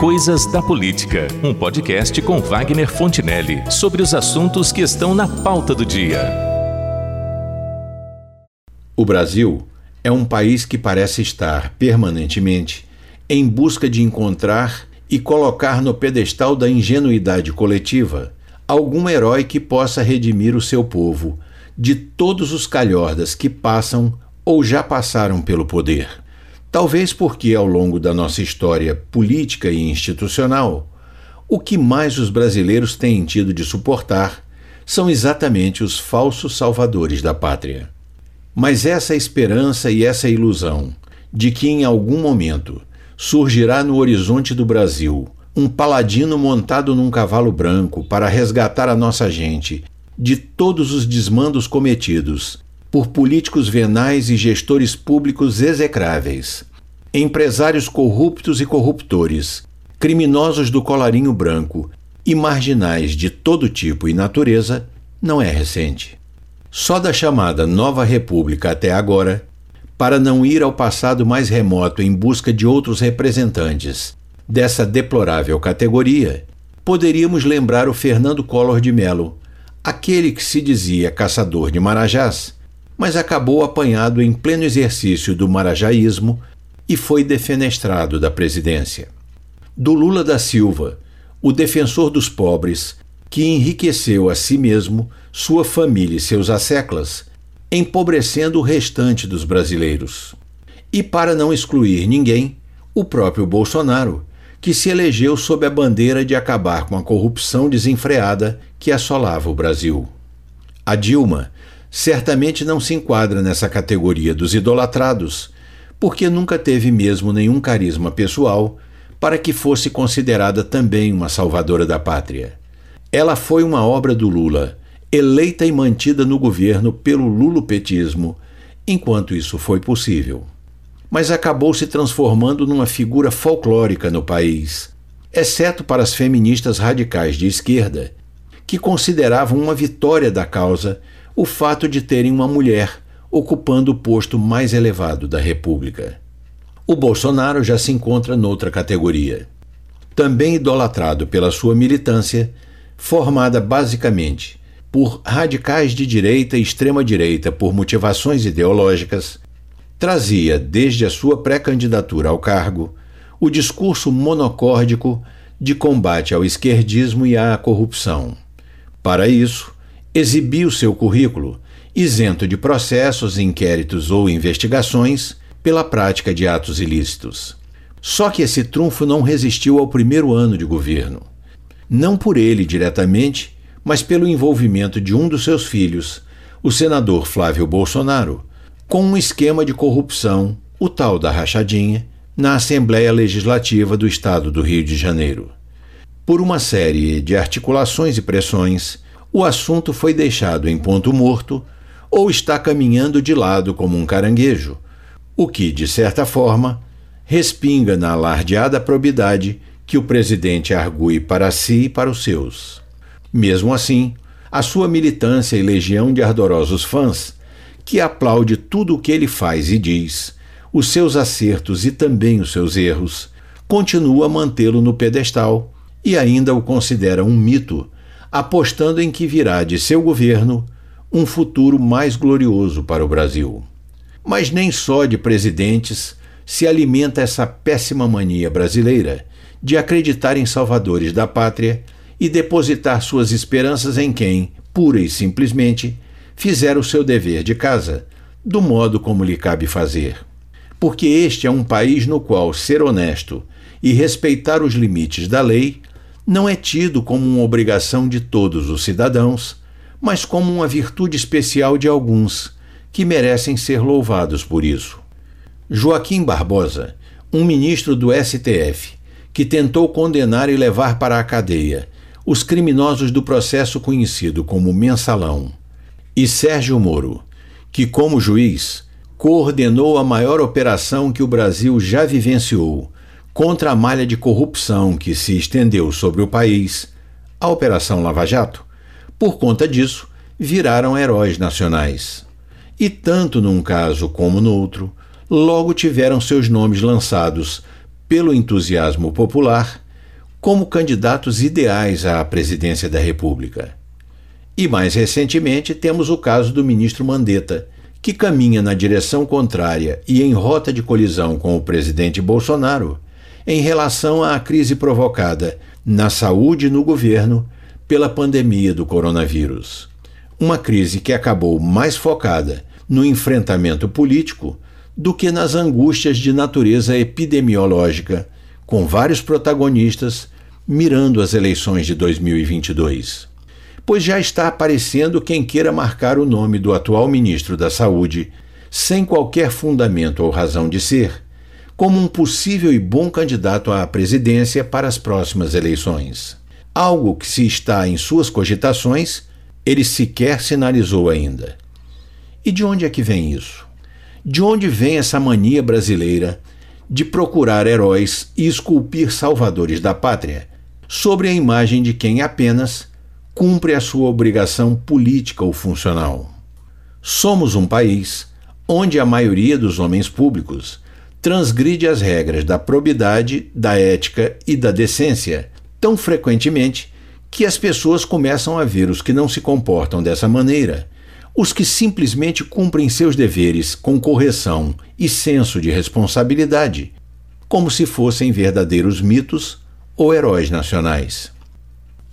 Coisas da Política, um podcast com Wagner Fontinelli sobre os assuntos que estão na pauta do dia. O Brasil é um país que parece estar permanentemente em busca de encontrar e colocar no pedestal da ingenuidade coletiva algum herói que possa redimir o seu povo de todos os calhordas que passam ou já passaram pelo poder. Talvez porque, ao longo da nossa história política e institucional, o que mais os brasileiros têm tido de suportar são exatamente os falsos salvadores da pátria. Mas essa esperança e essa ilusão de que em algum momento surgirá no horizonte do Brasil um paladino montado num cavalo branco para resgatar a nossa gente de todos os desmandos cometidos por políticos venais e gestores públicos execráveis, empresários corruptos e corruptores, criminosos do colarinho branco e marginais de todo tipo e natureza, não é recente. Só da chamada Nova República até agora, para não ir ao passado mais remoto em busca de outros representantes dessa deplorável categoria, poderíamos lembrar o Fernando Collor de Mello, aquele que se dizia caçador de marajás mas acabou apanhado em pleno exercício do marajaísmo e foi defenestrado da presidência. Do Lula da Silva, o defensor dos pobres, que enriqueceu a si mesmo, sua família e seus asseclas, empobrecendo o restante dos brasileiros. E para não excluir ninguém, o próprio Bolsonaro, que se elegeu sob a bandeira de acabar com a corrupção desenfreada que assolava o Brasil. A Dilma, certamente não se enquadra nessa categoria dos idolatrados, porque nunca teve mesmo nenhum carisma pessoal para que fosse considerada também uma salvadora da pátria. Ela foi uma obra do Lula, eleita e mantida no governo pelo lulopetismo, enquanto isso foi possível. Mas acabou se transformando numa figura folclórica no país, exceto para as feministas radicais de esquerda, que consideravam uma vitória da causa o fato de terem uma mulher ocupando o posto mais elevado da República. O Bolsonaro já se encontra noutra categoria. Também idolatrado pela sua militância, formada basicamente por radicais de direita e extrema-direita por motivações ideológicas, trazia, desde a sua pré-candidatura ao cargo, o discurso monocórdico de combate ao esquerdismo e à corrupção. Para isso, exibiu seu currículo, isento de processos, inquéritos ou investigações pela prática de atos ilícitos. Só que esse trunfo não resistiu ao primeiro ano de governo. Não por ele diretamente, mas pelo envolvimento de um dos seus filhos, o senador Flávio Bolsonaro, com um esquema de corrupção, o tal da rachadinha, na Assembleia Legislativa do Estado do Rio de Janeiro. Por uma série de articulações e pressões, o assunto foi deixado em ponto morto ou está caminhando de lado como um caranguejo, o que, de certa forma, respinga na alardeada probidade que o presidente argue para si e para os seus. Mesmo assim, a sua militância e legião de ardorosos fãs, que aplaude tudo o que ele faz e diz, os seus acertos e também os seus erros, continua a mantê-lo no pedestal e ainda o considera um mito apostando em que virá de seu governo um futuro mais glorioso para o Brasil. Mas nem só de presidentes se alimenta essa péssima mania brasileira de acreditar em salvadores da pátria e depositar suas esperanças em quem, pura e simplesmente, fizer o seu dever de casa, do modo como lhe cabe fazer. Porque este é um país no qual ser honesto e respeitar os limites da lei não é tido como uma obrigação de todos os cidadãos, mas como uma virtude especial de alguns, que merecem ser louvados por isso. Joaquim Barbosa, um ministro do STF, que tentou condenar e levar para a cadeia os criminosos do processo conhecido como Mensalão, e Sérgio Moro, que, como juiz, coordenou a maior operação que o Brasil já vivenciou contra a malha de corrupção que se estendeu sobre o país, a Operação Lava Jato, por conta disso, viraram heróis nacionais. E tanto num caso como no outro, logo tiveram seus nomes lançados pelo entusiasmo popular como candidatos ideais à presidência da República. E mais recentemente temos o caso do ministro Mandetta, que caminha na direção contrária e em rota de colisão com o presidente Bolsonaro em relação à crise provocada na saúde e no governo pela pandemia do coronavírus. Uma crise que acabou mais focada no enfrentamento político do que nas angústias de natureza epidemiológica, com vários protagonistas mirando as eleições de 2022. Pois já está aparecendo quem queira marcar o nome do atual ministro da Saúde, sem qualquer fundamento ou razão de ser, como um possível e bom candidato à presidência para as próximas eleições. Algo que, se está em suas cogitações, ele sequer sinalizou ainda. E de onde é que vem isso? De onde vem essa mania brasileira de procurar heróis e esculpir salvadores da pátria sobre a imagem de quem apenas cumpre a sua obrigação política ou funcional? Somos um país onde a maioria dos homens públicos transgride as regras da probidade, da ética e da decência tão frequentemente que as pessoas começam a ver os que não se comportam dessa maneira, os que simplesmente cumprem seus deveres com correção e senso de responsabilidade, como se fossem verdadeiros mitos ou heróis nacionais.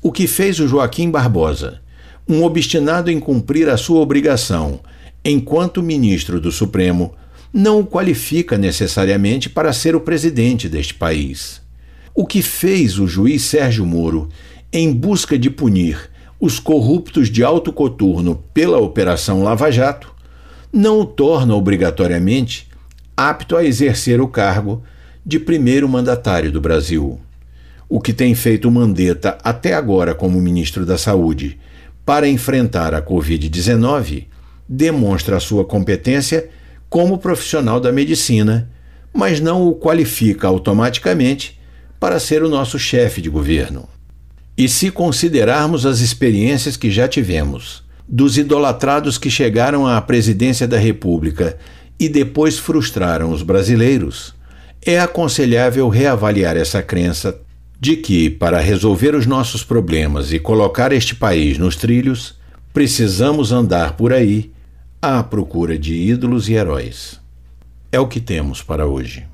O que fez o Joaquim Barbosa, um obstinado em cumprir a sua obrigação enquanto ministro do Supremo, não o qualifica necessariamente para ser o presidente deste país. O que fez o juiz Sérgio Moro, em busca de punir os corruptos de alto coturno pela Operação Lava Jato, não o torna obrigatoriamente apto a exercer o cargo de primeiro mandatário do Brasil. O que tem feito Mandetta até agora como ministro da Saúde para enfrentar a Covid-19 demonstra a sua competência como profissional da medicina, mas não o qualifica automaticamente para ser o nosso chefe de governo. E se considerarmos as experiências que já tivemos, dos idolatrados que chegaram à presidência da República e depois frustraram os brasileiros, é aconselhável reavaliar essa crença de que, para resolver os nossos problemas e colocar este país nos trilhos, precisamos andar por aí à procura de ídolos e heróis. É o que temos para hoje.